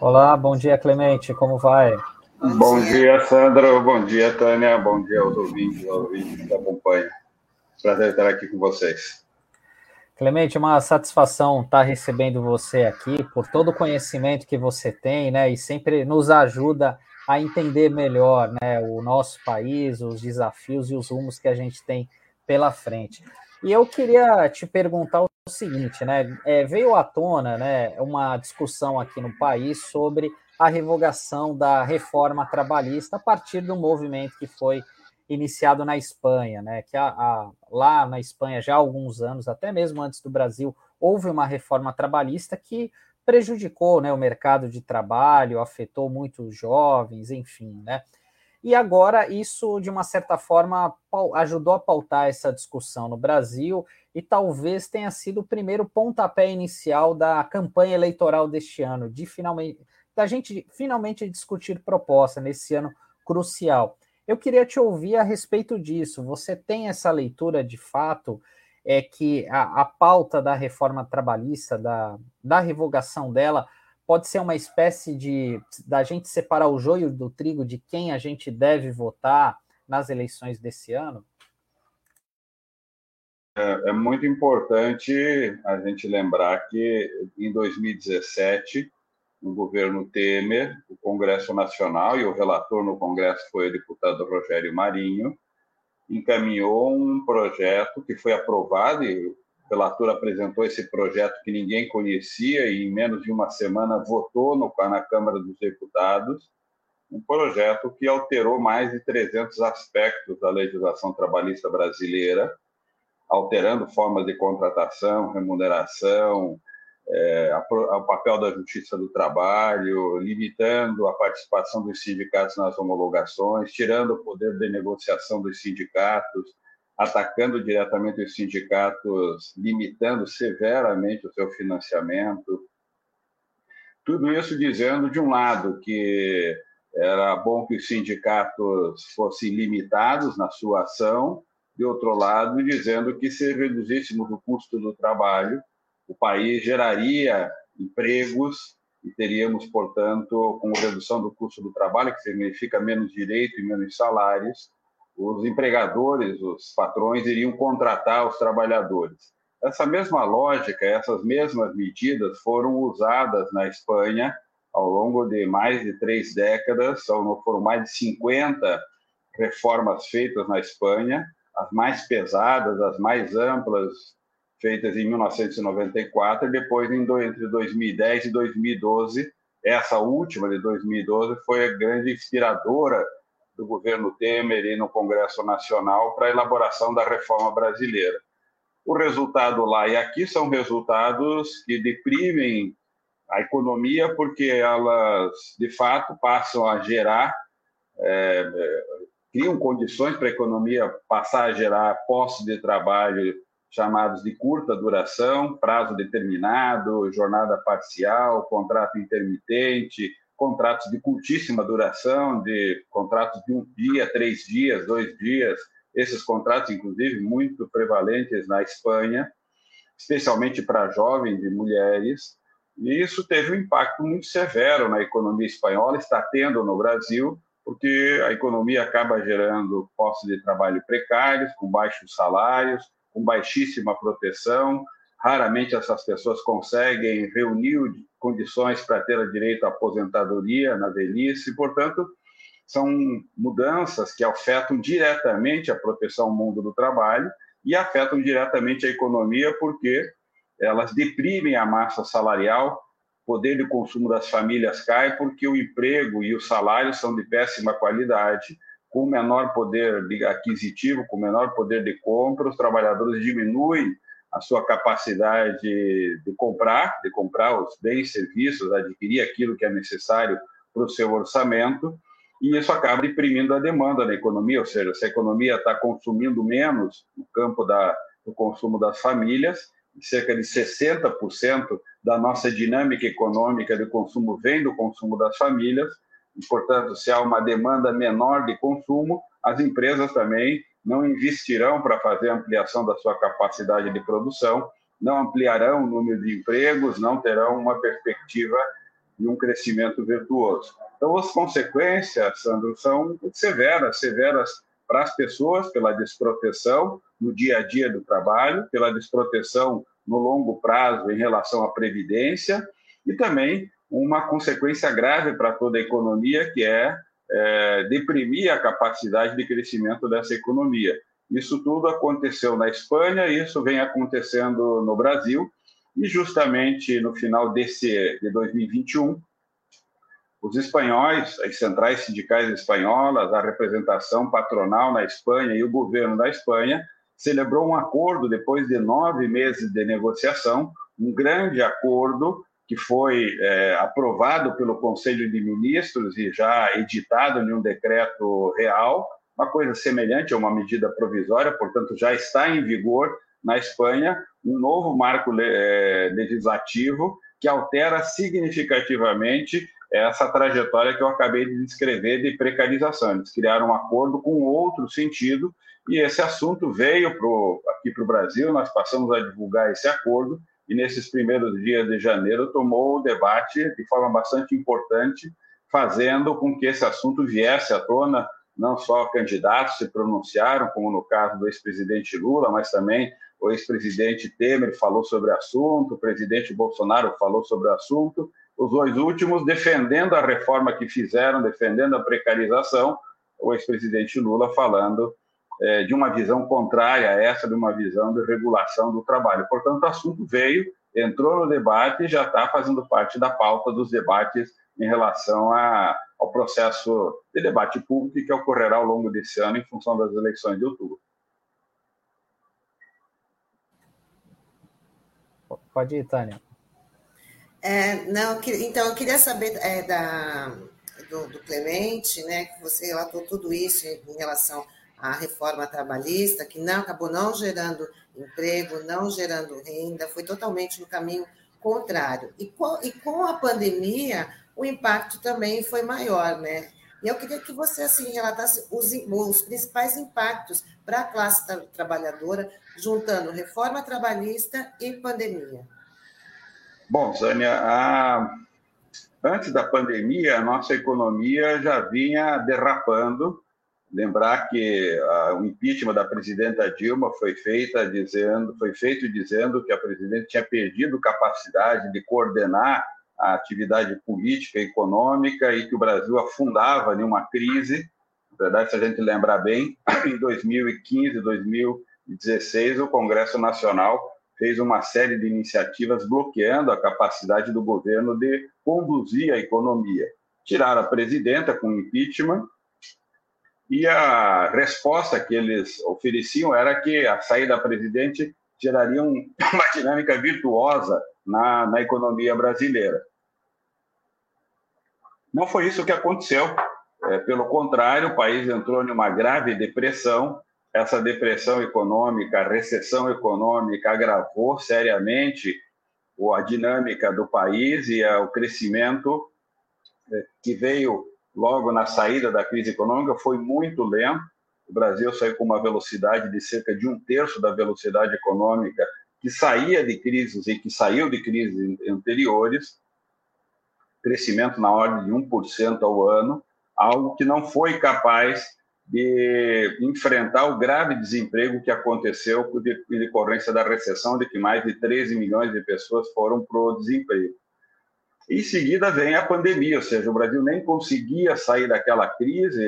Olá, bom dia, Clemente, como vai? Bom dia, Sandra, bom dia, Tânia, bom dia aos ouvintes, ouvintes que acompanham. Prazer estar aqui com vocês. Clemente, uma satisfação estar recebendo você aqui por todo o conhecimento que você tem, né? E sempre nos ajuda a entender melhor, né, o nosso país, os desafios e os rumos que a gente tem pela frente. E eu queria te perguntar o seguinte, né? É, veio à tona, né, uma discussão aqui no país sobre a revogação da reforma trabalhista a partir do movimento que foi iniciado na Espanha, né? Que a, a, lá na Espanha já há alguns anos, até mesmo antes do Brasil, houve uma reforma trabalhista que prejudicou né, o mercado de trabalho, afetou muitos jovens, enfim, né? E agora isso, de uma certa forma, ajudou a pautar essa discussão no Brasil e talvez tenha sido o primeiro pontapé inicial da campanha eleitoral deste ano, de finalmente da gente finalmente discutir proposta nesse ano crucial. Eu queria te ouvir a respeito disso. Você tem essa leitura de fato é que a, a pauta da reforma trabalhista, da, da revogação dela, pode ser uma espécie de da gente separar o joio do trigo de quem a gente deve votar nas eleições desse ano? É, é muito importante a gente lembrar que em 2017 no governo Temer, o Congresso Nacional, e o relator no Congresso foi o deputado Rogério Marinho, encaminhou um projeto que foi aprovado, e o relator apresentou esse projeto que ninguém conhecia, e em menos de uma semana votou no, na Câmara dos Deputados, um projeto que alterou mais de 300 aspectos da legislação trabalhista brasileira, alterando formas de contratação, remuneração, é, papel da Justiça do Trabalho, limitando a participação dos sindicatos nas homologações, tirando o poder de negociação dos sindicatos, atacando diretamente os sindicatos, limitando severamente o seu financiamento. Tudo isso dizendo, de um lado, que era bom que os sindicatos fossem limitados na sua ação, de outro lado, dizendo que se reduzíssemos o custo do trabalho, o país geraria empregos e teríamos, portanto, com redução do custo do trabalho, que significa menos direito e menos salários, os empregadores, os patrões iriam contratar os trabalhadores. Essa mesma lógica, essas mesmas medidas foram usadas na Espanha ao longo de mais de três décadas, foram mais de 50 reformas feitas na Espanha, as mais pesadas, as mais amplas, feitas em 1994, e depois, entre 2010 e 2012, essa última de 2012 foi a grande inspiradora do governo Temer e no Congresso Nacional para a elaboração da reforma brasileira. O resultado lá e aqui são resultados que deprimem a economia, porque elas, de fato, passam a gerar, é, criam condições para a economia passar a gerar postos de trabalho chamados de curta duração, prazo determinado, jornada parcial, contrato intermitente, contratos de curtíssima duração, de contratos de um dia, três dias, dois dias, esses contratos, inclusive, muito prevalentes na Espanha, especialmente para jovens e mulheres, e isso teve um impacto muito severo na economia espanhola, está tendo no Brasil, porque a economia acaba gerando postos de trabalho precários, com baixos salários, com baixíssima proteção. Raramente essas pessoas conseguem reunir condições para ter direito à aposentadoria na velhice, portanto, são mudanças que afetam diretamente a proteção ao mundo do trabalho e afetam diretamente a economia, porque elas deprimem a massa salarial, o poder de consumo das famílias cai, porque o emprego e o salário são de péssima qualidade com menor poder aquisitivo, com menor poder de compra, os trabalhadores diminuem a sua capacidade de comprar, de comprar os bens, serviços, adquirir aquilo que é necessário para o seu orçamento, e isso acaba deprimindo a demanda na economia, ou seja, se a economia está consumindo menos no campo da, do consumo das famílias, cerca de 60% da nossa dinâmica econômica de consumo vem do consumo das famílias, e, portanto, se há uma demanda menor de consumo, as empresas também não investirão para fazer ampliação da sua capacidade de produção, não ampliarão o número de empregos, não terão uma perspectiva de um crescimento virtuoso. Então, as consequências, Sandro, são severas, severas para as pessoas pela desproteção no dia a dia do trabalho, pela desproteção no longo prazo em relação à previdência e também uma consequência grave para toda a economia, que é é, deprimir a capacidade de crescimento dessa economia. Isso tudo aconteceu na Espanha, isso vem acontecendo no Brasil, e justamente no final desse de 2021, os espanhóis, as centrais sindicais espanholas, a representação patronal na Espanha e o governo da Espanha celebrou um acordo depois de nove meses de negociação, um grande acordo que foi é, aprovado pelo Conselho de Ministros e já editado em um decreto real, uma coisa semelhante a uma medida provisória, portanto, já está em vigor na Espanha um novo marco é, legislativo que altera significativamente essa trajetória que eu acabei de descrever de precarização. Eles criaram um acordo com outro sentido e esse assunto veio pro, aqui para o Brasil, nós passamos a divulgar esse acordo e nesses primeiros dias de janeiro tomou o debate de forma bastante importante, fazendo com que esse assunto viesse à tona. Não só candidatos se pronunciaram, como no caso do ex-presidente Lula, mas também o ex-presidente Temer falou sobre o assunto, o presidente Bolsonaro falou sobre o assunto, os dois últimos defendendo a reforma que fizeram, defendendo a precarização, o ex-presidente Lula falando é, de uma visão contrária a essa, de uma visão de regulação do trabalho. Portanto, o assunto veio, entrou no debate e já está fazendo parte da pauta dos debates em relação a, ao processo de debate público que ocorrerá ao longo desse ano em função das eleições de outubro. Pode ir, Tânia. É, não, então, eu queria saber é, da, do, do Clemente, né, que você relatou tudo isso em relação a reforma trabalhista, que não acabou não gerando emprego, não gerando renda, foi totalmente no caminho contrário. E com, e com a pandemia, o impacto também foi maior, né? E eu queria que você assim relatasse os, os principais impactos para a classe tra trabalhadora, juntando reforma trabalhista e pandemia. Bom, Zânia, a... antes da pandemia, a nossa economia já vinha derrapando Lembrar que uh, o impeachment da presidenta Dilma foi feita dizendo, foi feito dizendo que a presidente tinha perdido capacidade de coordenar a atividade política e econômica e que o Brasil afundava em uma crise. Na verdade, se a gente lembrar bem, em 2015, 2016, o Congresso Nacional fez uma série de iniciativas bloqueando a capacidade do governo de conduzir a economia. Tiraram a presidenta com impeachment e a resposta que eles ofereciam era que a saída da presidente geraria uma dinâmica virtuosa na, na economia brasileira. Não foi isso que aconteceu. É, pelo contrário, o país entrou em uma grave depressão. Essa depressão econômica, a recessão econômica agravou seriamente a dinâmica do país e o crescimento é, que veio logo na saída da crise econômica foi muito lento. O Brasil saiu com uma velocidade de cerca de um terço da velocidade econômica que saía de crises e que saiu de crises anteriores, crescimento na ordem de 1% ao ano, algo que não foi capaz de enfrentar o grave desemprego que aconteceu em decorrência da recessão, de que mais de 13 milhões de pessoas foram para o desemprego. Em seguida vem a pandemia, ou seja, o Brasil nem conseguia sair daquela crise,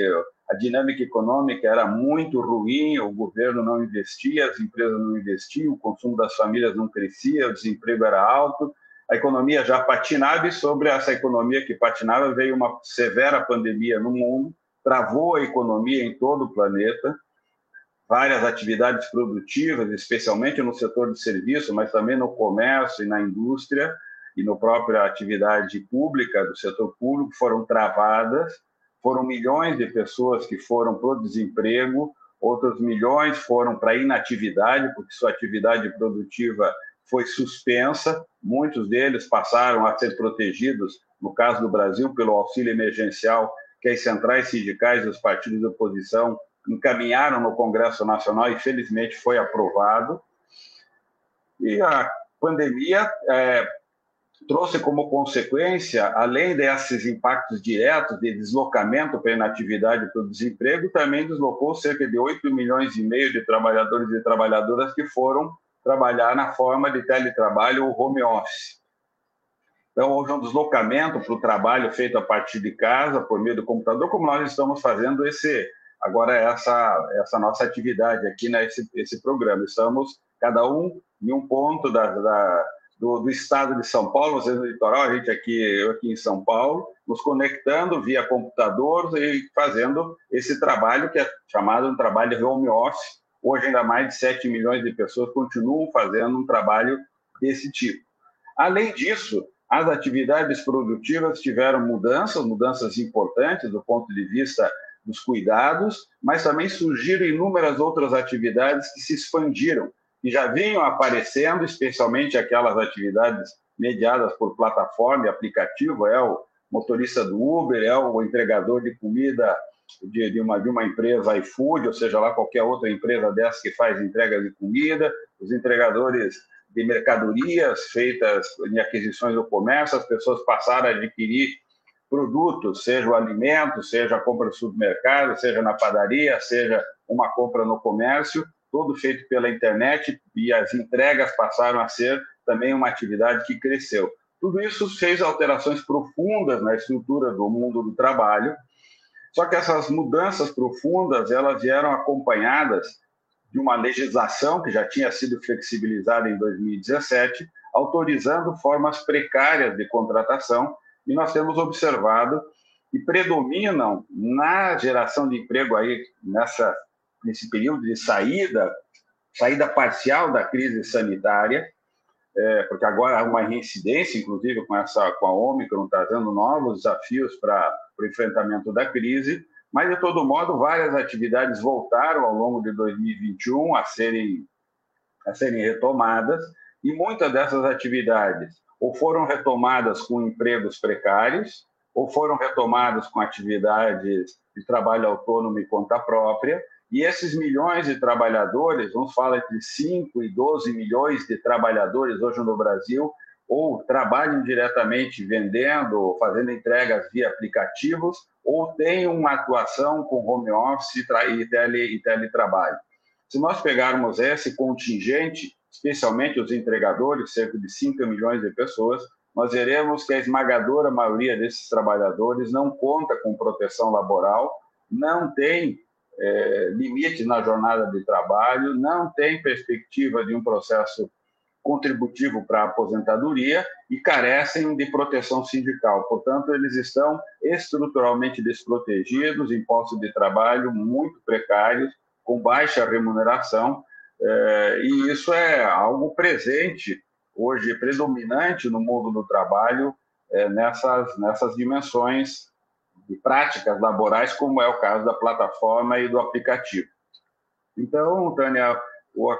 a dinâmica econômica era muito ruim, o governo não investia, as empresas não investiam, o consumo das famílias não crescia, o desemprego era alto, a economia já patinava e sobre essa economia que patinava veio uma severa pandemia no mundo, travou a economia em todo o planeta, várias atividades produtivas, especialmente no setor de serviço, mas também no comércio e na indústria, e no própria atividade pública do setor público foram travadas, foram milhões de pessoas que foram para o desemprego, outros milhões foram para inatividade, porque sua atividade produtiva foi suspensa, muitos deles passaram a ser protegidos, no caso do Brasil, pelo auxílio emergencial que as centrais sindicais dos partidos de oposição encaminharam no Congresso Nacional e, felizmente, foi aprovado. E a pandemia é, trouxe como consequência, além desses impactos diretos de deslocamento para a inatividade e para o desemprego, também deslocou cerca de 8 milhões e meio de trabalhadores e trabalhadoras que foram trabalhar na forma de teletrabalho ou home office. Então, houve um deslocamento para o trabalho feito a partir de casa, por meio do computador, como nós estamos fazendo esse agora essa essa nossa atividade aqui né, esse programa. Estamos cada um em um ponto da, da do, do, estado de São Paulo, vocês no litoral, a gente aqui, eu aqui em São Paulo, nos conectando via computador e fazendo esse trabalho que é chamado de trabalho de home office. Hoje, ainda mais de 7 milhões de pessoas continuam fazendo um trabalho desse tipo. Além disso, as atividades produtivas tiveram mudanças, mudanças importantes do ponto de vista dos cuidados, mas também surgiram inúmeras outras atividades que se expandiram que já vinham aparecendo, especialmente aquelas atividades mediadas por plataforma e aplicativo, é o motorista do Uber, é o entregador de comida de, de, uma, de uma empresa iFood, ou seja lá qualquer outra empresa dessa que faz entrega de comida, os entregadores de mercadorias feitas em aquisições do comércio, as pessoas passaram a adquirir produtos, seja o alimento, seja a compra no supermercado, seja na padaria, seja uma compra no comércio, todo feito pela internet e as entregas passaram a ser também uma atividade que cresceu. Tudo isso fez alterações profundas na estrutura do mundo do trabalho. Só que essas mudanças profundas, elas vieram acompanhadas de uma legislação que já tinha sido flexibilizada em 2017, autorizando formas precárias de contratação, e nós temos observado que predominam na geração de emprego aí nessa nesse período de saída, saída parcial da crise sanitária, é, porque agora há uma reincidência, inclusive com essa com a Ômicron, trazendo novos desafios para o enfrentamento da crise, mas de todo modo várias atividades voltaram ao longo de 2021 a serem a serem retomadas e muitas dessas atividades ou foram retomadas com empregos precários ou foram retomadas com atividades de trabalho autônomo e conta própria e esses milhões de trabalhadores, vamos falar entre 5 e 12 milhões de trabalhadores hoje no Brasil, ou trabalham diretamente vendendo, fazendo entregas via aplicativos, ou têm uma atuação com home office e, tele, e teletrabalho. Se nós pegarmos esse contingente, especialmente os entregadores, cerca de 5 milhões de pessoas, nós veremos que a esmagadora maioria desses trabalhadores não conta com proteção laboral, não tem é, limite na jornada de trabalho, não tem perspectiva de um processo contributivo para a aposentadoria e carecem de proteção sindical. Portanto, eles estão estruturalmente desprotegidos, em postos de trabalho muito precários, com baixa remuneração, é, e isso é algo presente hoje, predominante no mundo do trabalho, é, nessas, nessas dimensões de práticas laborais, como é o caso da plataforma e do aplicativo. Então, Tânia,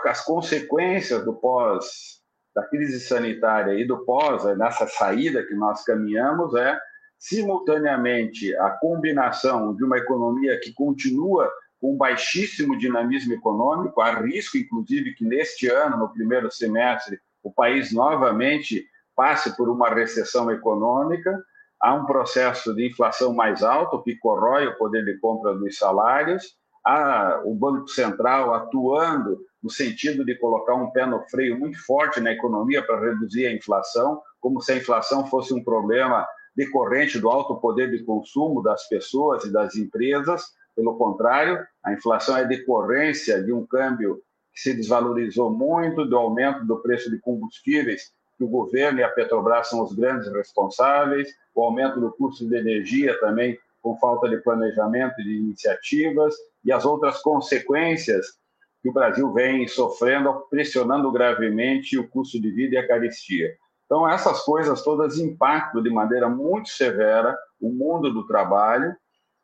as consequências do pós da crise sanitária e do pós nessa saída que nós caminhamos é simultaneamente a combinação de uma economia que continua com baixíssimo dinamismo econômico, há risco inclusive que neste ano, no primeiro semestre, o país novamente passe por uma recessão econômica, há um processo de inflação mais alto que corrói o poder de compra dos salários, há o Banco Central atuando no sentido de colocar um pé no freio muito forte na economia para reduzir a inflação, como se a inflação fosse um problema decorrente do alto poder de consumo das pessoas e das empresas. Pelo contrário, a inflação é decorrência de um câmbio que se desvalorizou muito, do aumento do preço de combustíveis que o governo e a Petrobras são os grandes responsáveis, o aumento do custo de energia também com falta de planejamento e de iniciativas, e as outras consequências que o Brasil vem sofrendo, pressionando gravemente o custo de vida e a carestia. Então, essas coisas todas impactam de maneira muito severa o mundo do trabalho,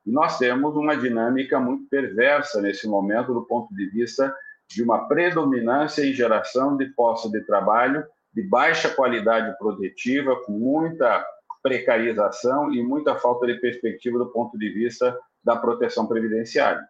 e nós temos uma dinâmica muito perversa nesse momento, do ponto de vista de uma predominância em geração de postos de trabalho de baixa qualidade produtiva, com muita precarização e muita falta de perspectiva do ponto de vista da proteção previdenciária.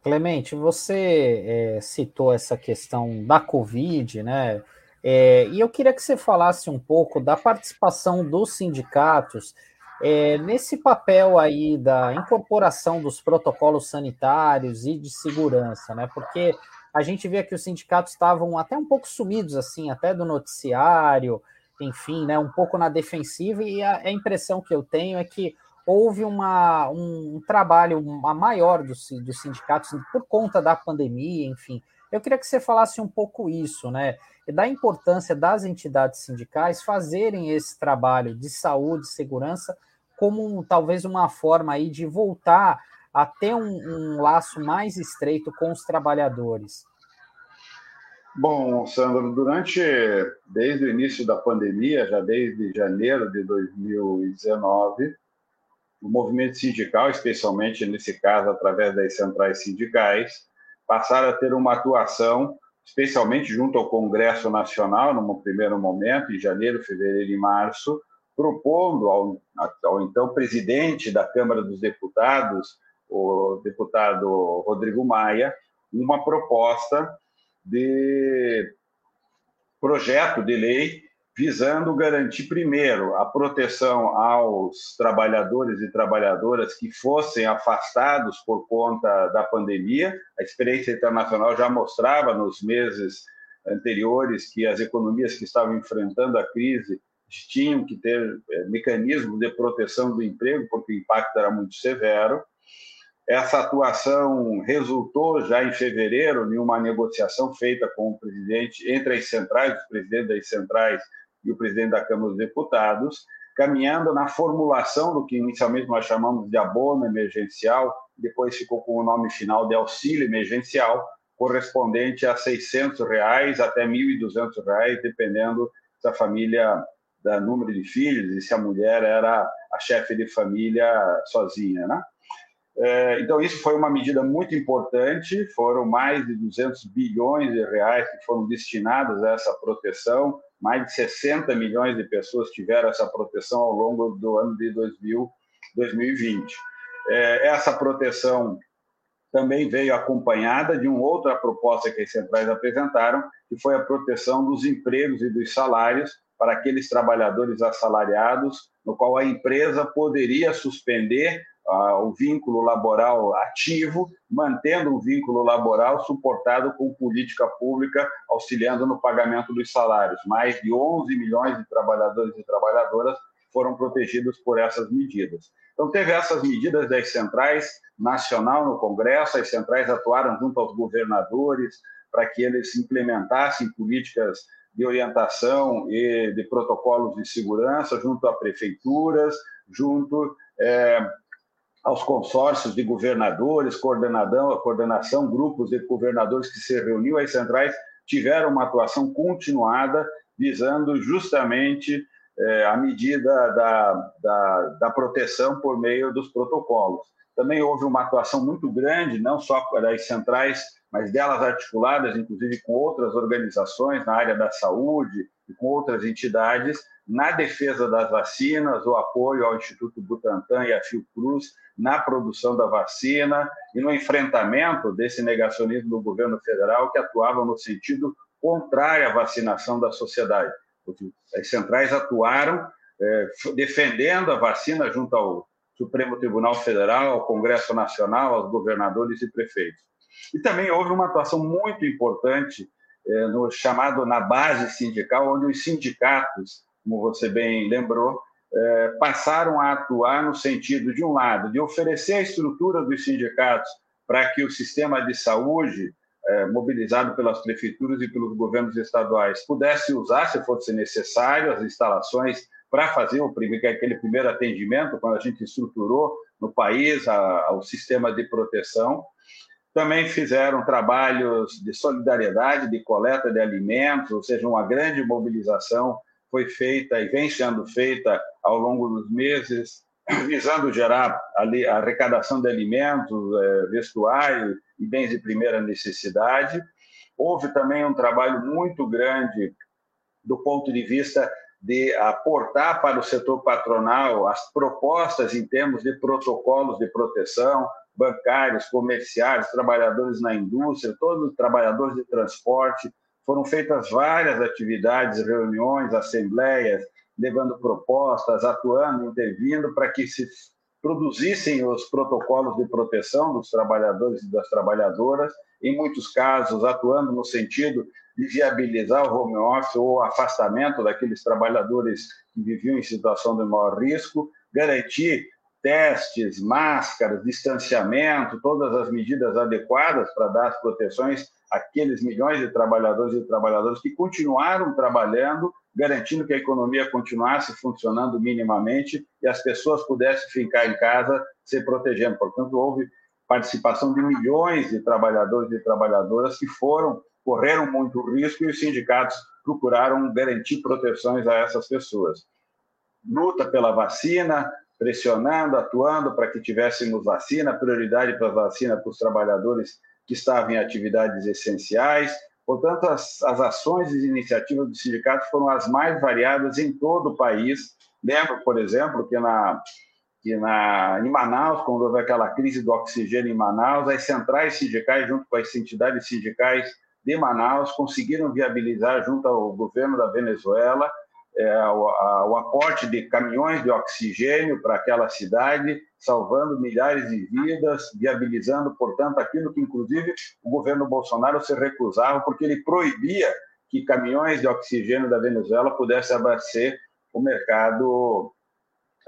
Clemente, você é, citou essa questão da Covid, né? É, e eu queria que você falasse um pouco da participação dos sindicatos é, nesse papel aí da incorporação dos protocolos sanitários e de segurança, né? Porque a gente via que os sindicatos estavam até um pouco sumidos, assim, até do noticiário, enfim, né? Um pouco na defensiva, e a, a impressão que eu tenho é que houve uma, um, um trabalho uma maior dos, dos sindicatos por conta da pandemia, enfim. Eu queria que você falasse um pouco isso, né? Da importância das entidades sindicais fazerem esse trabalho de saúde, segurança, como talvez uma forma aí de voltar a ter um, um laço mais estreito com os trabalhadores? Bom, Sandro, durante, desde o início da pandemia, já desde janeiro de 2019, o movimento sindical, especialmente nesse caso através das centrais sindicais, passaram a ter uma atuação, especialmente junto ao Congresso Nacional, no primeiro momento, em janeiro, fevereiro e março, propondo ao, ao então presidente da Câmara dos Deputados, o deputado Rodrigo Maia, uma proposta de projeto de lei visando garantir, primeiro, a proteção aos trabalhadores e trabalhadoras que fossem afastados por conta da pandemia. A experiência internacional já mostrava nos meses anteriores que as economias que estavam enfrentando a crise tinham que ter é, mecanismos de proteção do emprego, porque o impacto era muito severo. Essa atuação resultou já em fevereiro em uma negociação feita com o presidente, entre as centrais, os presidentes das centrais e o presidente da Câmara dos Deputados, caminhando na formulação do que inicialmente nós chamamos de abono emergencial, depois ficou com o nome final de auxílio emergencial, correspondente a 600 reais até 1.200 reais, dependendo da família da número de filhos e se a mulher era a chefe de família sozinha, né? É, então, isso foi uma medida muito importante. Foram mais de 200 bilhões de reais que foram destinados a essa proteção. Mais de 60 milhões de pessoas tiveram essa proteção ao longo do ano de 2000, 2020. É, essa proteção também veio acompanhada de uma outra proposta que as centrais apresentaram, que foi a proteção dos empregos e dos salários para aqueles trabalhadores assalariados, no qual a empresa poderia suspender o vínculo laboral ativo, mantendo o vínculo laboral suportado com política pública, auxiliando no pagamento dos salários. Mais de 11 milhões de trabalhadores e trabalhadoras foram protegidos por essas medidas. Então, teve essas medidas das centrais nacional no Congresso, as centrais atuaram junto aos governadores para que eles implementassem políticas de orientação e de protocolos de segurança junto a prefeituras, junto é, aos consórcios de governadores, coordenadão, coordenação, grupos de governadores que se reuniam, as centrais tiveram uma atuação continuada visando justamente é, a medida da, da, da proteção por meio dos protocolos. Também houve uma atuação muito grande, não só das centrais mas delas articuladas, inclusive, com outras organizações na área da saúde e com outras entidades, na defesa das vacinas, o apoio ao Instituto Butantan e à Fiocruz na produção da vacina e no enfrentamento desse negacionismo do governo federal que atuava no sentido contrário à vacinação da sociedade. As centrais atuaram é, defendendo a vacina junto ao Supremo Tribunal Federal, ao Congresso Nacional, aos governadores e prefeitos. E também houve uma atuação muito importante é, no chamado na base sindical, onde os sindicatos, como você bem lembrou, é, passaram a atuar no sentido, de um lado, de oferecer a estrutura dos sindicatos para que o sistema de saúde, é, mobilizado pelas prefeituras e pelos governos estaduais, pudesse usar, se fosse necessário, as instalações para fazer o, aquele primeiro atendimento, quando a gente estruturou no país a, a, o sistema de proteção. Também fizeram trabalhos de solidariedade, de coleta de alimentos, ou seja, uma grande mobilização foi feita e vem sendo feita ao longo dos meses, visando gerar ali a arrecadação de alimentos, é, vestuário e bens de primeira necessidade. houve também um trabalho muito grande do ponto de vista de aportar para o setor patronal as propostas em termos de protocolos de proteção, bancários, comerciais, trabalhadores na indústria, todos os trabalhadores de transporte. Foram feitas várias atividades, reuniões, assembleias, levando propostas, atuando, intervindo para que se produzissem os protocolos de proteção dos trabalhadores e das trabalhadoras, em muitos casos atuando no sentido de viabilizar o home office ou afastamento daqueles trabalhadores que viviam em situação de maior risco, garantir testes, máscaras, distanciamento, todas as medidas adequadas para dar as proteções àqueles milhões de trabalhadores e trabalhadoras que continuaram trabalhando, garantindo que a economia continuasse funcionando minimamente e as pessoas pudessem ficar em casa se protegendo. Portanto, houve participação de milhões de trabalhadores e trabalhadoras que foram correram muito risco e os sindicatos procuraram garantir proteções a essas pessoas. Luta pela vacina, pressionando, atuando para que tivéssemos vacina, prioridade para a vacina para os trabalhadores que estavam em atividades essenciais. Portanto, as, as ações e iniciativas do sindicato foram as mais variadas em todo o país. Lembro, por exemplo, que na, que na, em Manaus, quando houve aquela crise do oxigênio em Manaus, as centrais sindicais, junto com as entidades sindicais de Manaus, conseguiram viabilizar, junto ao governo da Venezuela, é, o, a, o, aporte de caminhões de oxigênio para aquela cidade, salvando milhares de vidas, viabilizando, portanto, aquilo que, inclusive, o governo Bolsonaro se recusava, porque ele proibia que caminhões de oxigênio da Venezuela pudessem abastecer o mercado,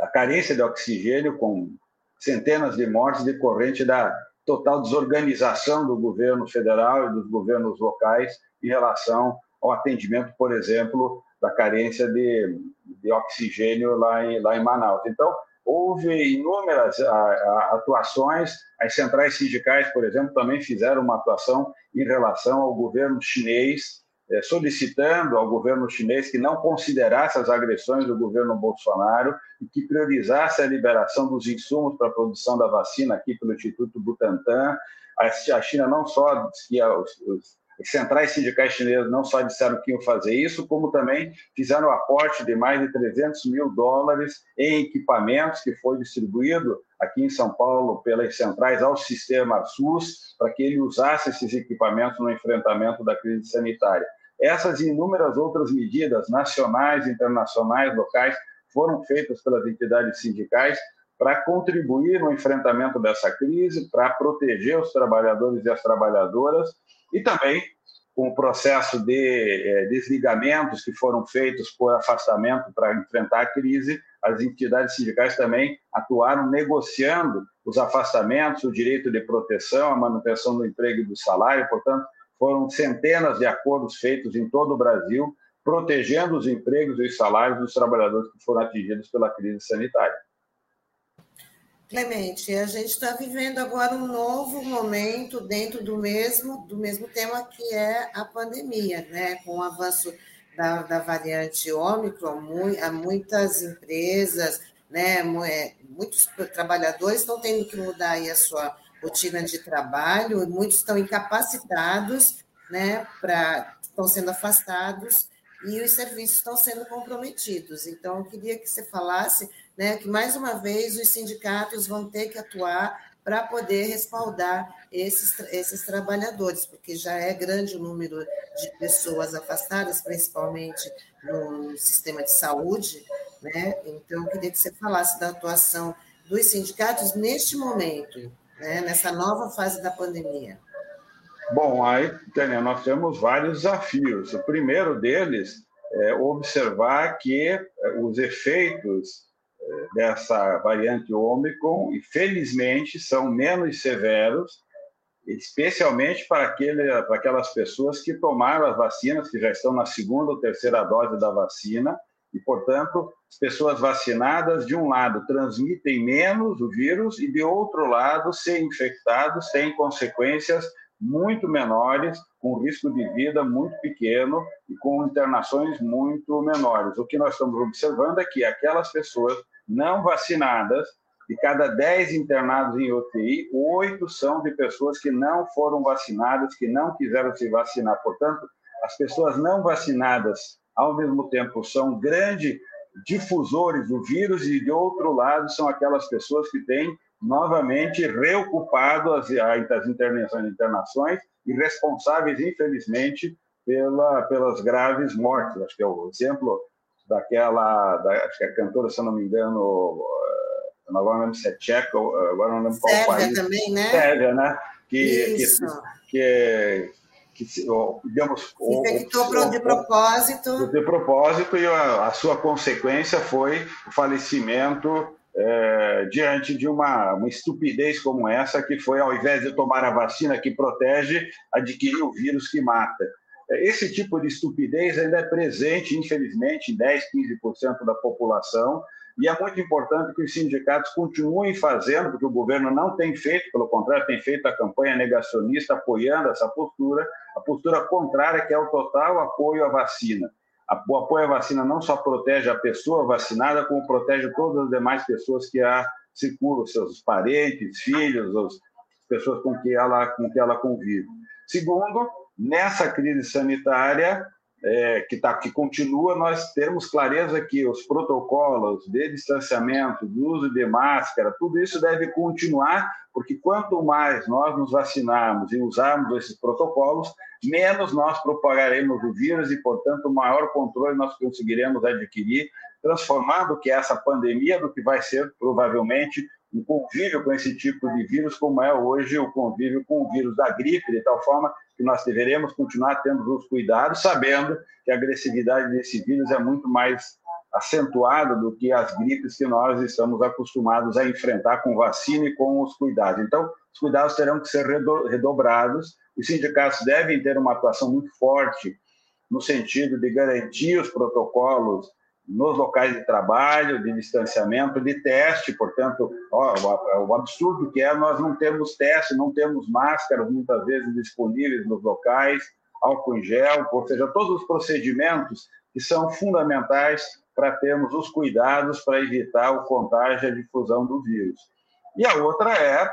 a carência de oxigênio, com centenas de mortes decorrente da total desorganização do governo federal e dos governos locais em relação ao atendimento, por exemplo, da carência de, de oxigênio lá em, lá em Manaus. Então, houve inúmeras a, a, atuações, as centrais sindicais, por exemplo, também fizeram uma atuação em relação ao governo chinês, eh, solicitando ao governo chinês que não considerasse as agressões do governo Bolsonaro e que priorizasse a liberação dos insumos para a produção da vacina aqui pelo Instituto Butantan. A China não só que os, os centrais sindicais chinesas não só disseram que iam fazer isso, como também fizeram aporte de mais de 300 mil dólares em equipamentos que foi distribuído aqui em São Paulo pelas centrais ao sistema SUS para que ele usasse esses equipamentos no enfrentamento da crise sanitária. Essas e inúmeras outras medidas nacionais, internacionais, locais foram feitas pelas entidades sindicais para contribuir no enfrentamento dessa crise, para proteger os trabalhadores e as trabalhadoras e também com o processo de é, desligamentos que foram feitos por afastamento para enfrentar a crise, as entidades sindicais também atuaram negociando os afastamentos, o direito de proteção, a manutenção do emprego e do salário, portanto, foram centenas de acordos feitos em todo o Brasil, protegendo os empregos e os salários dos trabalhadores que foram atingidos pela crise sanitária. Clemente, a gente está vivendo agora um novo momento dentro do mesmo, do mesmo tema que é a pandemia, né? Com o avanço da, da variante Ômicron, há muitas empresas, né? É, muitos trabalhadores estão tendo que mudar aí a sua rotina de trabalho, muitos estão incapacitados, né? Pra, estão sendo afastados e os serviços estão sendo comprometidos. Então, eu queria que você falasse né, que mais uma vez os sindicatos vão ter que atuar para poder respaldar esses, esses trabalhadores, porque já é grande o número de pessoas afastadas, principalmente no sistema de saúde, né? Então, eu queria que você falasse da atuação dos sindicatos neste momento, né, nessa nova fase da pandemia. Bom, aí, Tânia, nós temos vários desafios. O primeiro deles é observar que eh, os efeitos dessa variante Ômicron, e felizmente são menos severos, especialmente para, aquele, para aquelas pessoas que tomaram as vacinas, que já estão na segunda ou terceira dose da vacina, e, portanto, as pessoas vacinadas, de um lado, transmitem menos o vírus, e, de outro lado, ser infectados têm consequências muito menores, com risco de vida muito pequeno e com internações muito menores. O que nós estamos observando é que aquelas pessoas não vacinadas de cada 10 internados em UTI, oito são de pessoas que não foram vacinadas, que não quiseram se vacinar. Portanto, as pessoas não vacinadas, ao mesmo tempo, são grandes difusores do vírus e, de outro lado, são aquelas pessoas que têm novamente reocupado as, as intervenções, internações e responsáveis, infelizmente, pela, pelas graves mortes. Acho que é o exemplo daquela, da, acho que a cantora, se não me engano, agora não lembro se é tcheca, agora não lembro qual Sérvia país. também, né? Sérvia, né? Que, Isso. que, que, que digamos, infectou o, de propósito. De propósito, e a, a sua consequência foi o falecimento é, diante de uma, uma estupidez como essa, que foi, ao invés de tomar a vacina que protege, adquirir o vírus que mata. Esse tipo de estupidez ainda é presente, infelizmente, em 10, 15% da população, e é muito importante que os sindicatos continuem fazendo, porque o governo não tem feito, pelo contrário, tem feito a campanha negacionista apoiando essa postura, a postura contrária, que é o total apoio à vacina. O apoio à vacina não só protege a pessoa vacinada, como protege todas as demais pessoas que a circulam, seus parentes, filhos, as pessoas com que ela, com que ela convive. Segundo, nessa crise sanitária, é, que, tá, que continua, nós temos clareza que os protocolos de distanciamento, do uso de máscara, tudo isso deve continuar, porque quanto mais nós nos vacinarmos e usarmos esses protocolos, menos nós propagaremos o vírus e, portanto, maior controle nós conseguiremos adquirir, transformando que essa pandemia do que vai ser provavelmente um convívio com esse tipo de vírus, como é hoje o convívio com o vírus da gripe, de tal forma que nós deveremos continuar tendo os cuidados, sabendo que a agressividade desse vírus é muito mais acentuada do que as gripes que nós estamos acostumados a enfrentar com vacina e com os cuidados. Então, os cuidados terão que ser redobrados. Os sindicatos devem ter uma atuação muito forte no sentido de garantir os protocolos nos locais de trabalho, de distanciamento, de teste, portanto, ó, o absurdo que é nós não temos teste, não temos máscaras muitas vezes disponíveis nos locais, álcool em gel, ou seja, todos os procedimentos que são fundamentais para termos os cuidados para evitar o contágio e a difusão do vírus. E a outra é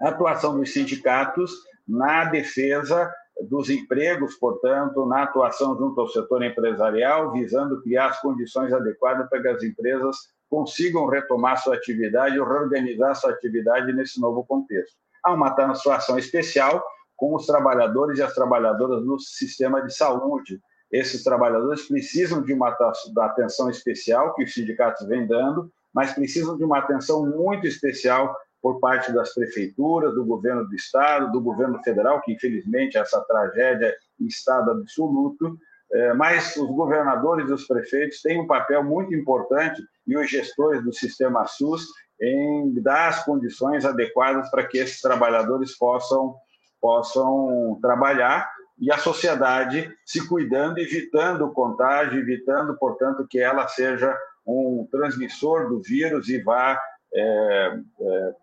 a atuação dos sindicatos na defesa dos empregos, portanto, na atuação junto ao setor empresarial, visando criar as condições adequadas para que as empresas consigam retomar sua atividade ou reorganizar sua atividade nesse novo contexto. Há uma situação especial com os trabalhadores e as trabalhadoras no sistema de saúde. Esses trabalhadores precisam de uma atenção especial que os sindicatos vêm dando, mas precisam de uma atenção muito especial por parte das prefeituras, do governo do estado, do governo federal, que infelizmente essa tragédia estado absoluto, é, mas os governadores e os prefeitos têm um papel muito importante e os gestores do sistema SUS em dar as condições adequadas para que esses trabalhadores possam possam trabalhar e a sociedade se cuidando, evitando o contágio, evitando, portanto, que ela seja um transmissor do vírus e vá é, é,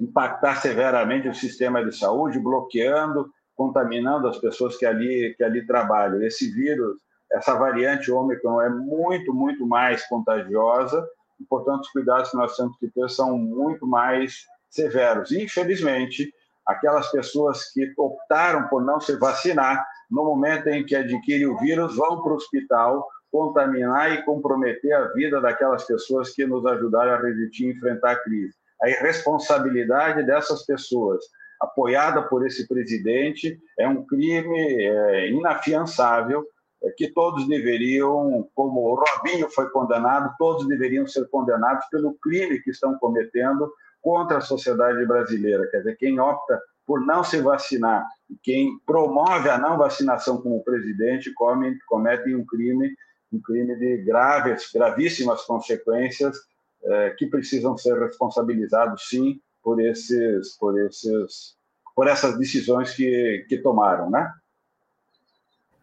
impactar severamente o sistema de saúde, bloqueando, contaminando as pessoas que ali, que ali trabalham. Esse vírus, essa variante Ômicron é muito, muito mais contagiosa e, portanto, os cuidados que nós temos que ter são muito mais severos. Infelizmente, aquelas pessoas que optaram por não se vacinar, no momento em que adquirem o vírus, vão para o hospital contaminar e comprometer a vida daquelas pessoas que nos ajudaram a resistir e enfrentar a crise a irresponsabilidade dessas pessoas, apoiada por esse presidente, é um crime é, inafiançável, é, que todos deveriam, como o Robinho foi condenado, todos deveriam ser condenados pelo crime que estão cometendo contra a sociedade brasileira. Quer dizer, quem opta por não se vacinar e quem promove a não vacinação como presidente come, comete um crime, um crime de graves, gravíssimas consequências é, que precisam ser responsabilizados, sim, por esses, por esses, por essas decisões que, que tomaram, né?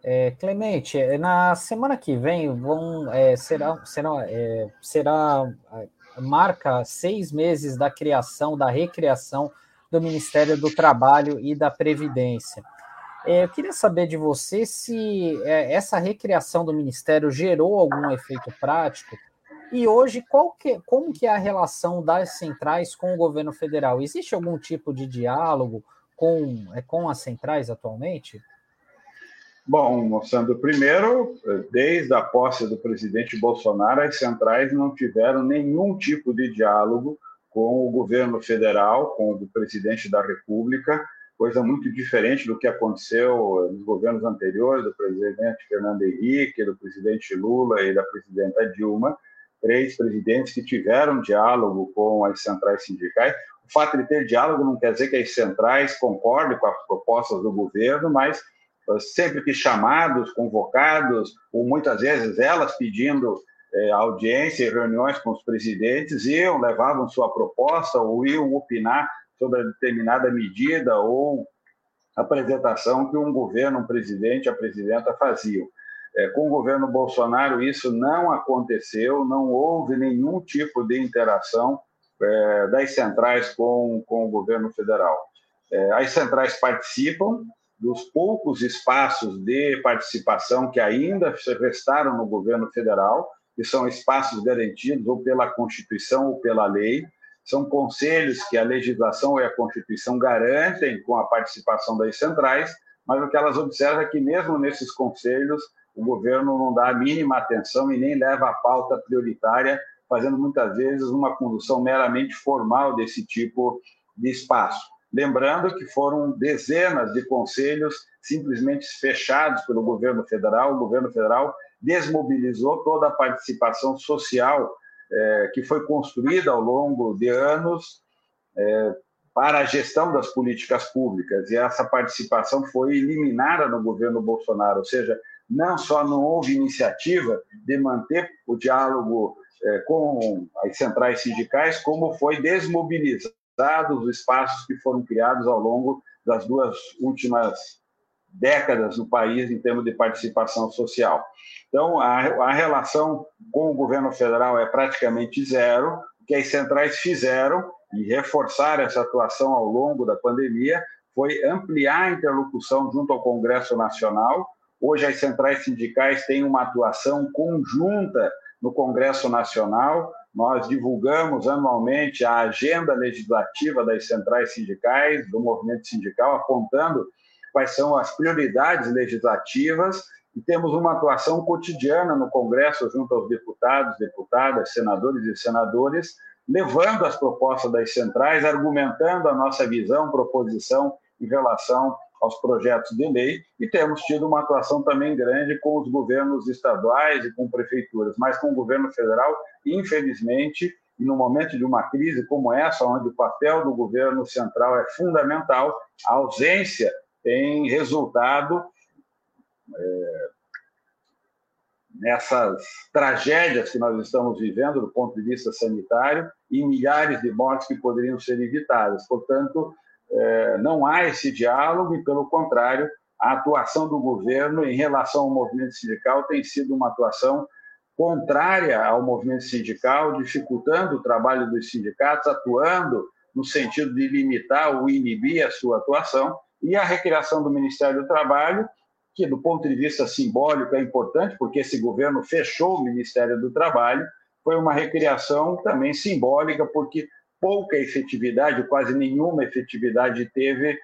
É, Clemente, é, na semana que vem vão, é, será, será, é, será marca seis meses da criação, da recriação do Ministério do Trabalho e da Previdência. É, eu queria saber de você se é, essa recriação do Ministério gerou algum efeito prático E hoje, qual que, como que é a relação das centrais com o governo federal? Existe algum tipo de diálogo com, é, com as centrais atualmente? Bom, mostrando primeiro, desde a posse do presidente Bolsonaro, as centrais não tiveram nenhum tipo de diálogo com o governo federal, com o presidente da República, coisa muito diferente do que aconteceu nos governos anteriores, do presidente Fernando Henrique, do presidente Lula e da presidenta Dilma, três presidentes que tiveram diálogo com as centrais sindicais. O fato de ter diálogo não quer dizer que as centrais concordem com as propostas do governo, mas sempre que chamados, convocados, ou muitas vezes elas pedindo é, audiência e reuniões com os presidentes, iam, levavam sua proposta ou iam opinar sobre determinada medida ou apresentação que um governo, um presidente, a presidenta faziam. É, com o governo Bolsonaro, isso não aconteceu, não houve nenhum tipo de interação é, das centrais com, com o governo federal. É, as centrais participam, dos poucos espaços de participação que ainda restaram no governo federal, que são espaços garantidos ou pela Constituição ou pela lei, são conselhos que a legislação e a Constituição garantem com a participação das centrais, mas o que elas observam é que, mesmo nesses conselhos, o governo não dá a mínima atenção e nem leva a pauta prioritária, fazendo muitas vezes uma condução meramente formal desse tipo de espaço. Lembrando que foram dezenas de conselhos simplesmente fechados pelo governo federal. O governo federal desmobilizou toda a participação social é, que foi construída ao longo de anos é, para a gestão das políticas públicas. E essa participação foi eliminada no governo Bolsonaro, ou seja, não só não houve iniciativa de manter o diálogo é, com as centrais sindicais, como foi desmobilizado os espaços que foram criados ao longo das duas últimas décadas no país em termos de participação social. Então, a, a relação com o governo federal é praticamente zero. O que as centrais fizeram e reforçar essa atuação ao longo da pandemia foi ampliar a interlocução junto ao Congresso Nacional. Hoje, as centrais sindicais têm uma atuação conjunta no Congresso Nacional, nós divulgamos anualmente a agenda legislativa das centrais sindicais, do movimento sindical, apontando quais são as prioridades legislativas. E temos uma atuação cotidiana no Congresso junto aos deputados, deputadas, senadores e senadoras, levando as propostas das centrais, argumentando a nossa visão, proposição em relação aos projetos de lei e temos tido uma atuação também grande com os governos estaduais e com prefeituras, mas com o governo federal, infelizmente, no momento de uma crise como essa, onde o papel do governo central é fundamental, a ausência tem resultado é, nessas tragédias que nós estamos vivendo do ponto de vista sanitário e milhares de mortes que poderiam ser evitadas. Portanto, é, não há esse diálogo e, pelo contrário, a atuação do governo em relação ao movimento sindical tem sido uma atuação contrária ao movimento sindical, dificultando o trabalho dos sindicatos, atuando no sentido de limitar ou inibir a sua atuação, e a recriação do Ministério do Trabalho, que do ponto de vista simbólico é importante, porque esse governo fechou o Ministério do Trabalho, foi uma recriação também simbólica, porque pouca efetividade, quase nenhuma efetividade teve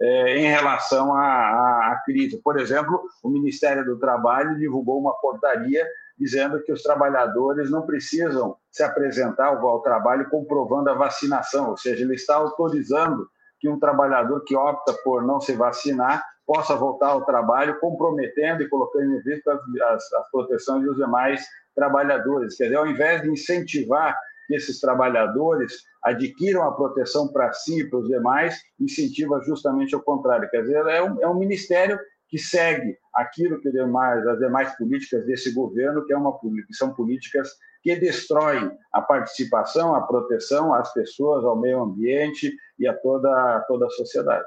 é, em relação à, à, crise. Por exemplo, o Ministério do Trabalho divulgou uma portaria dizendo que os trabalhadores não precisam se apresentar ao, trabalho comprovando a vacinação, ou seja, ele está autorizando que um trabalhador que opta por não se vacinar possa voltar ao trabalho, comprometendo e colocando em vista as, as, as proteções dos demais trabalhadores. Quer dizer, ao invés de incentivar que esses trabalhadores adquiram a proteção para si e para os demais, incentiva justamente o contrário. Quer dizer, é um, é um ministério que segue aquilo que demais, as demais políticas desse governo, que, é uma, que são políticas que destroem a participação, a proteção às pessoas, ao meio ambiente e a toda, toda a sociedade.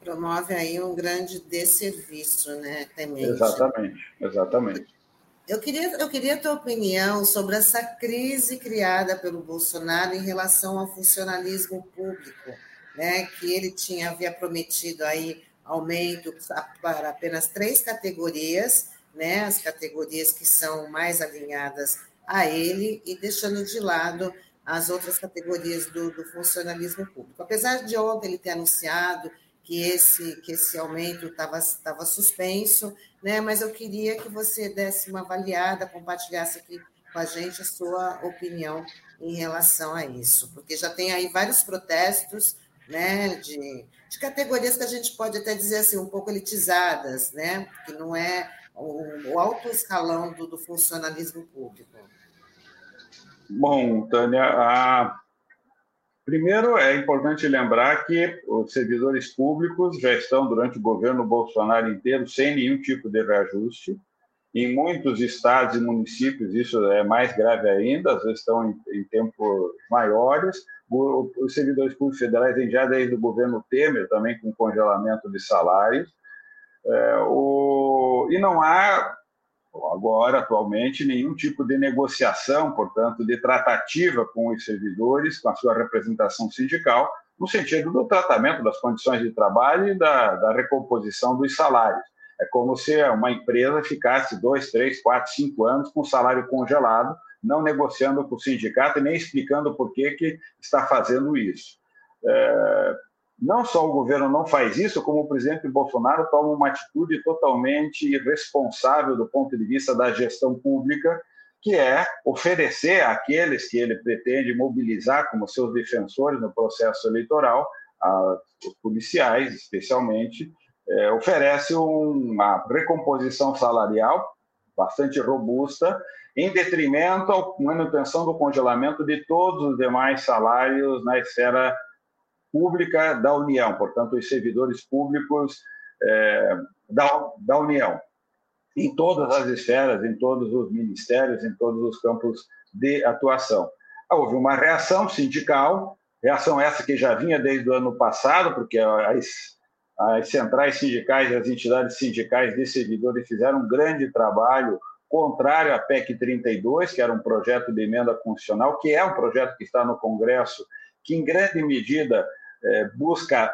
Promove aí um grande desserviço, né, Clemente? Exatamente, exatamente. Eu queria, eu queria a tua opinião sobre essa crise criada pelo Bolsonaro em relação ao funcionalismo público, né? Que ele tinha havia prometido aí aumento para apenas três categorias, né? As categorias que são mais alinhadas a ele e deixando de lado as outras categorias do, do funcionalismo público. Apesar de ontem ele ter anunciado que esse, que esse aumento estava suspenso, né? mas eu queria que você desse uma avaliada, compartilhasse aqui com a gente a sua opinião em relação a isso, porque já tem aí vários protestos né, de, de categorias que a gente pode até dizer assim, um pouco elitizadas, né, que não é o, o alto escalão do, do funcionalismo público. Bom, Tânia, a... primeiro é importante lembrar que os servidores públicos já estão, durante o governo Bolsonaro inteiro, sem nenhum tipo de reajuste. Em muitos estados e municípios, isso é mais grave ainda, às vezes estão em, em tempos maiores. Os servidores públicos federais vêm já desde o governo Temer, também com congelamento de salários. É, o, e não há, agora, atualmente, nenhum tipo de negociação, portanto, de tratativa com os servidores, com a sua representação sindical, no sentido do tratamento das condições de trabalho e da, da recomposição dos salários. É como se uma empresa ficasse dois, três, quatro, cinco anos com o salário congelado, não negociando com o sindicato e nem explicando por que, que está fazendo isso. É, não só o governo não faz isso, como o presidente Bolsonaro toma uma atitude totalmente irresponsável do ponto de vista da gestão pública, que é oferecer àqueles que ele pretende mobilizar como seus defensores no processo eleitoral, os policiais especialmente, é, oferece uma recomposição salarial bastante robusta, em detrimento à manutenção do congelamento de todos os demais salários na esfera pública da União, portanto, os servidores públicos é, da, da União, em todas as esferas, em todos os ministérios, em todos os campos de atuação. Houve uma reação sindical, reação essa que já vinha desde o ano passado, porque as as centrais sindicais e as entidades sindicais de servidores fizeram um grande trabalho contrário à PEC 32, que era um projeto de emenda constitucional, que é um projeto que está no Congresso, que em grande medida busca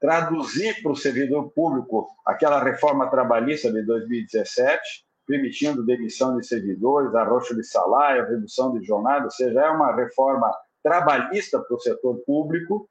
traduzir para o servidor público aquela reforma trabalhista de 2017, permitindo demissão de servidores, arroxo de salário, redução de jornada, ou seja, é uma reforma trabalhista para o setor público,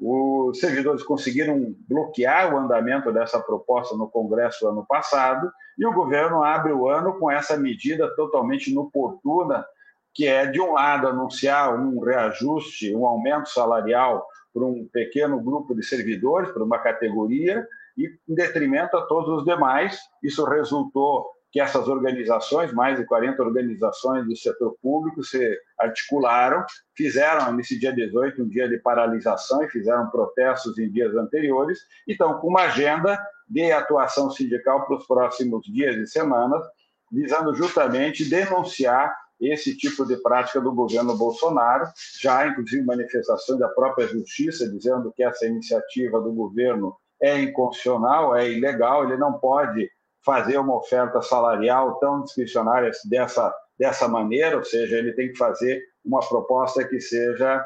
os servidores conseguiram bloquear o andamento dessa proposta no Congresso ano passado e o governo abre o ano com essa medida totalmente inoportuna, que é, de um lado, anunciar um reajuste, um aumento salarial para um pequeno grupo de servidores, para uma categoria, e em detrimento a todos os demais. Isso resultou que essas organizações, mais de 40 organizações do setor público, se articularam, fizeram nesse dia 18 um dia de paralisação e fizeram protestos em dias anteriores, e estão com uma agenda de atuação sindical para os próximos dias e semanas, visando justamente denunciar esse tipo de prática do governo Bolsonaro, já inclusive manifestação da própria justiça dizendo que essa iniciativa do governo é inconstitucional, é ilegal, ele não pode fazer uma oferta salarial tão discricionária dessa, dessa maneira, ou seja, ele tem que fazer uma proposta que seja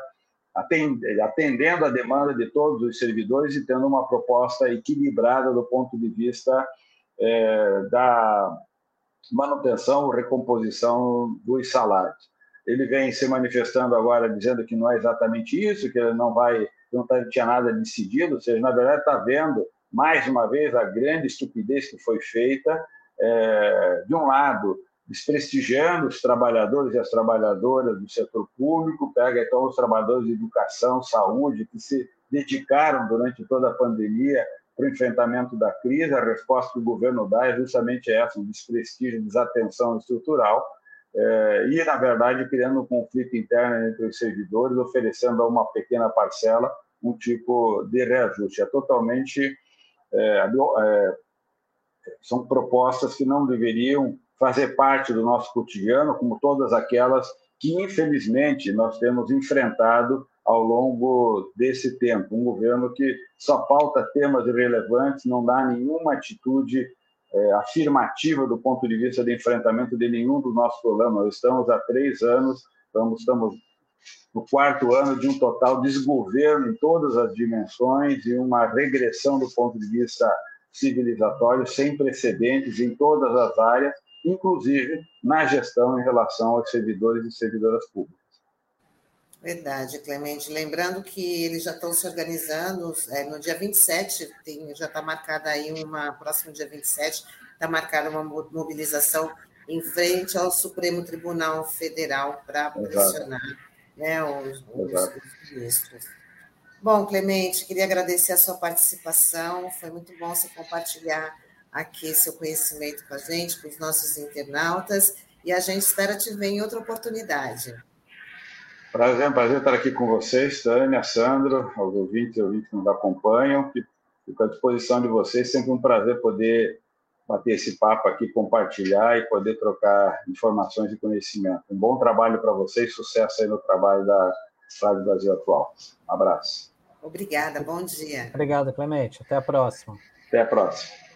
atendendo a demanda de todos os servidores e tendo uma proposta equilibrada do ponto de vista é, da manutenção recomposição dos salários. Ele vem se manifestando agora dizendo que não é exatamente isso, que ele não vai, não tá, tinha nada decidido, ou seja, na verdade está vendo mais uma vez, a grande estupidez que foi feita, é, de um lado, desprestigiando os trabalhadores e as trabalhadoras do setor público, pega então os trabalhadores de educação, saúde, que se dedicaram durante toda a pandemia para o enfrentamento da crise, a resposta que o governo dá é justamente essa, um desprestígio, desatenção estrutural, é, e, na verdade, criando um conflito interno entre os servidores, oferecendo a uma pequena parcela um tipo de reajuste. É totalmente é, é, são propostas que não deveriam fazer parte do nosso cotidiano, como todas aquelas que, infelizmente, nós temos enfrentado ao longo desse tempo. Um governo que só pauta temas irrelevantes, não dá nenhuma atitude é, afirmativa do ponto de vista de enfrentamento de nenhum dos nossos problemas. Estamos há três anos, estamos, estamos no quarto ano de um total desgoverno em todas as dimensões e uma regressão do ponto de vista civilizatório sem precedentes em todas as áreas inclusive na gestão em relação aos servidores e servidoras públicas. Verdade, Clemente. Lembrando que eles já estão se organizando, é, no dia 27, tem, já está marcada aí uma, próximo dia 27, está marcada uma mobilização em frente ao Supremo Tribunal Federal para pressionar né, os, os, os ministros. Bom, Clemente, queria agradecer a sua participação, foi muito bom você compartilhar aqui seu conhecimento com a gente, com os nossos internautas, e a gente espera te ver em outra oportunidade. Prazer, prazer estar aqui com vocês, Tânia, Sandro, aos ouvintes e ouvintes que nos acompanham. Fico à disposição de vocês, sempre um prazer poder bater esse papo aqui, compartilhar e poder trocar informações e conhecimento. Um bom trabalho para vocês, sucesso aí no trabalho da Rádio Brasil Atual. Um abraço. Obrigada, bom dia. Obrigado, Clemente. Até a próxima. Até a próxima.